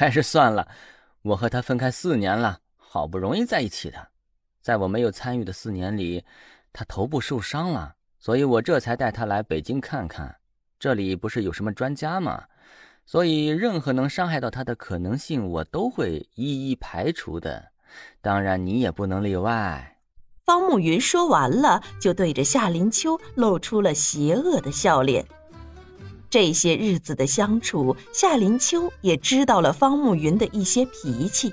还是算了。我和他分开四年了，好不容易在一起的，在我没有参与的四年里，他头部受伤了，所以我这才带他来北京看看。这里不是有什么专家吗？所以任何能伤害到他的可能性，我都会一一排除的。当然，你也不能例外。方慕云说完了，就对着夏林秋露出了邪恶的笑脸。这些日子的相处，夏林秋也知道了方慕云的一些脾气。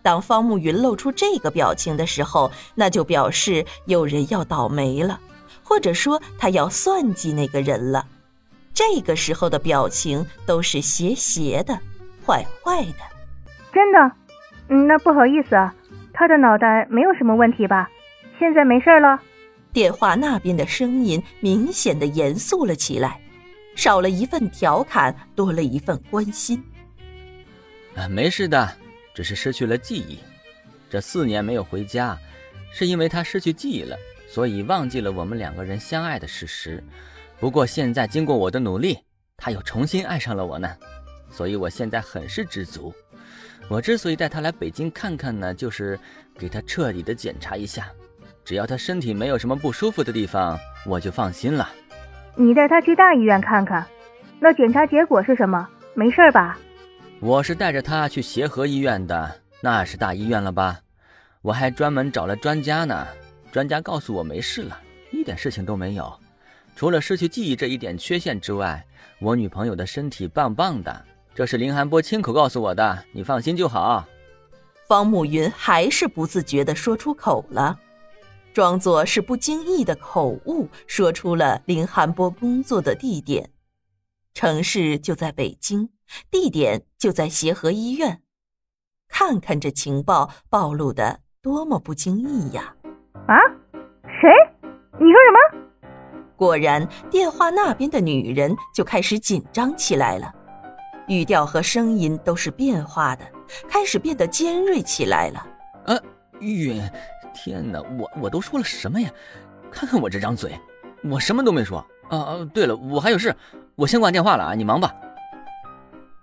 当方慕云露出这个表情的时候，那就表示有人要倒霉了，或者说他要算计那个人了。这个时候的表情都是邪邪的、坏坏的。真的？嗯，那不好意思啊，他的脑袋没有什么问题吧？现在没事了。电话那边的声音明显的严肃了起来，少了一份调侃，多了一份关心。啊，没事的，只是失去了记忆。这四年没有回家，是因为他失去记忆了，所以忘记了我们两个人相爱的事实。不过现在经过我的努力，他又重新爱上了我呢，所以我现在很是知足。我之所以带他来北京看看呢，就是给他彻底的检查一下。只要他身体没有什么不舒服的地方，我就放心了。你带他去大医院看看，那检查结果是什么？没事吧？我是带着他去协和医院的，那是大医院了吧？我还专门找了专家呢，专家告诉我没事了，一点事情都没有，除了失去记忆这一点缺陷之外，我女朋友的身体棒棒的。这是林寒波亲口告诉我的，你放心就好。方慕云还是不自觉地说出口了。装作是不经意的口误，说出了林寒波工作的地点，城市就在北京，地点就在协和医院。看看这情报暴露的多么不经意呀！啊，谁？你说什么？果然，电话那边的女人就开始紧张起来了，语调和声音都是变化的，开始变得尖锐起来了。呃，允。天哪，我我都说了什么呀？看看我这张嘴，我什么都没说。啊啊，对了，我还有事，我先挂电话了啊，你忙吧。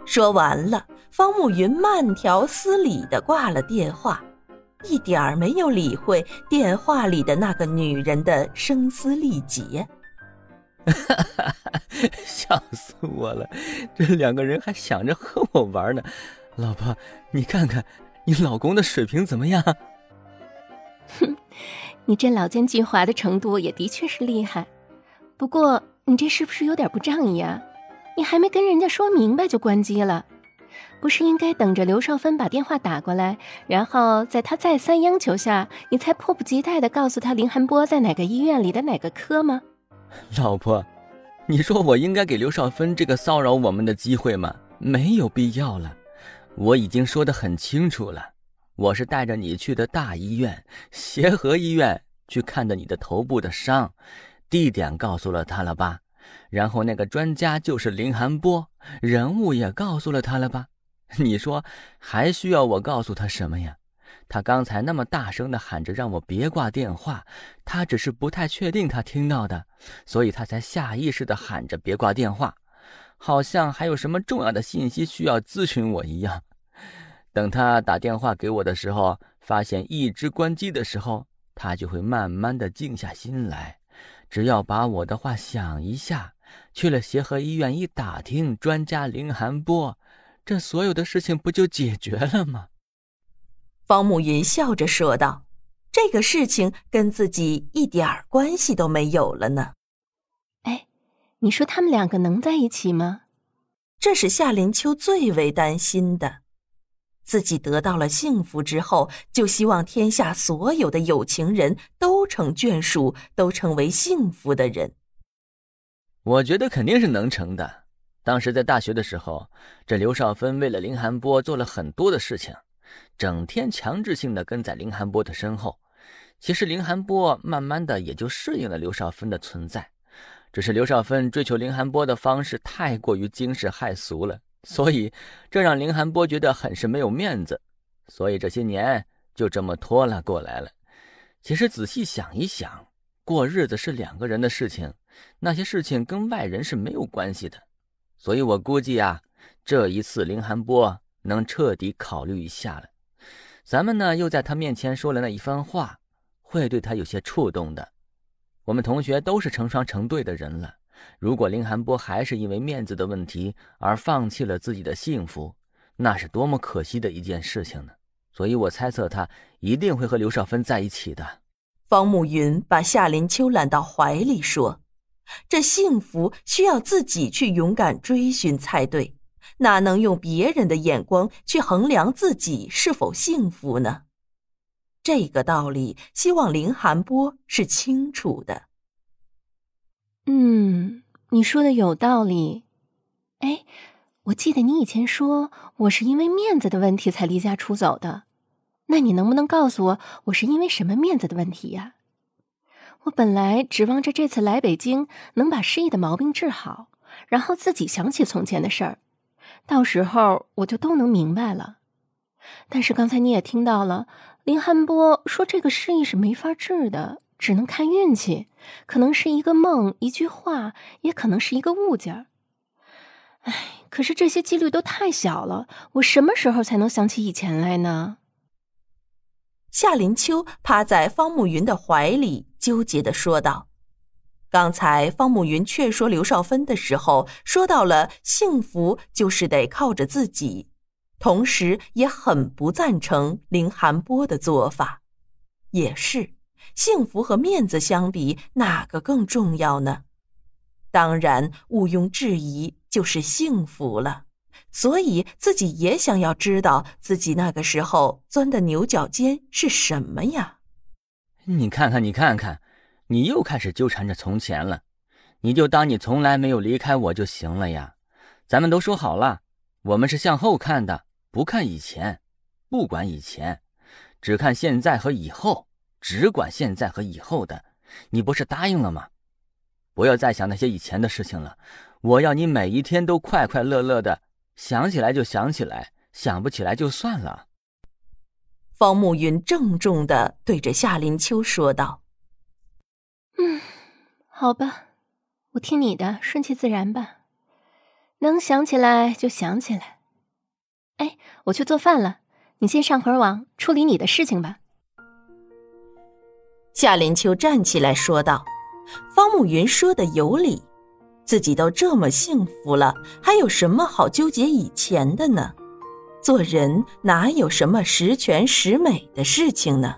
说完了，方慕云慢条斯理的挂了电话，一点儿没有理会电话里的那个女人的声嘶力竭。哈哈，笑死我了！这两个人还想着和我玩呢。老婆，你看看，你老公的水平怎么样？你这老奸巨猾的程度也的确是厉害，不过你这是不是有点不仗义啊？你还没跟人家说明白就关机了，不是应该等着刘少芬把电话打过来，然后在他再三央求下，你才迫不及待的告诉他林寒波在哪个医院里的哪个科吗？老婆，你说我应该给刘少芬这个骚扰我们的机会吗？没有必要了，我已经说的很清楚了。我是带着你去的大医院协和医院去看的你的头部的伤，地点告诉了他了吧？然后那个专家就是林寒波，人物也告诉了他了吧？你说还需要我告诉他什么呀？他刚才那么大声的喊着让我别挂电话，他只是不太确定他听到的，所以他才下意识的喊着别挂电话，好像还有什么重要的信息需要咨询我一样。等他打电话给我的时候，发现一直关机的时候，他就会慢慢的静下心来。只要把我的话想一下，去了协和医院一打听，专家林寒波，这所有的事情不就解决了吗？方慕云笑着说道：“这个事情跟自己一点关系都没有了呢。”哎，你说他们两个能在一起吗？这是夏林秋最为担心的。自己得到了幸福之后，就希望天下所有的有情人都成眷属，都成为幸福的人。我觉得肯定是能成的。当时在大学的时候，这刘少芬为了林寒波做了很多的事情，整天强制性的跟在林寒波的身后。其实林寒波慢慢的也就适应了刘少芬的存在，只是刘少芬追求林寒波的方式太过于惊世骇俗了。所以，这让林寒波觉得很是没有面子，所以这些年就这么拖拉过来了。其实仔细想一想，过日子是两个人的事情，那些事情跟外人是没有关系的。所以我估计啊，这一次林寒波能彻底考虑一下了。咱们呢，又在他面前说了那一番话，会对他有些触动的。我们同学都是成双成对的人了，如果林寒波还是因为面子的问题而放弃了自己的幸福，那是多么可惜的一件事情呢？所以我猜测他一定会和刘少芬在一起的。方慕云把夏林秋揽到怀里说：“这幸福需要自己去勇敢追寻才对。”哪能用别人的眼光去衡量自己是否幸福呢？这个道理，希望林寒波是清楚的。你说的有道理。哎，我记得你以前说我是因为面子的问题才离家出走的，那你能不能告诉我，我是因为什么面子的问题呀？我本来指望着这次来北京能把失忆的毛病治好，然后自己想起从前的事儿。到时候我就都能明白了，但是刚才你也听到了，林汉波说这个失忆是没法治的，只能看运气，可能是一个梦，一句话，也可能是一个物件。哎，可是这些几率都太小了，我什么时候才能想起以前来呢？夏林秋趴在方慕云的怀里，纠结的说道。刚才方慕云劝说刘少芬的时候，说到了幸福就是得靠着自己，同时也很不赞成林寒波的做法。也是，幸福和面子相比，哪个更重要呢？当然，毋庸置疑就是幸福了。所以自己也想要知道自己那个时候钻的牛角尖是什么呀？你看看，你看看。你又开始纠缠着从前了，你就当你从来没有离开我就行了呀。咱们都说好了，我们是向后看的，不看以前，不管以前，只看现在和以后，只管现在和以后的。你不是答应了吗？不要再想那些以前的事情了，我要你每一天都快快乐乐的，想起来就想起来，想不起来就算了。方慕云郑重的对着夏林秋说道。嗯，好吧，我听你的，顺其自然吧。能想起来就想起来。哎，我去做饭了，你先上会儿网处理你的事情吧。夏林秋站起来说道：“方慕云说的有理，自己都这么幸福了，还有什么好纠结以前的呢？做人哪有什么十全十美的事情呢？”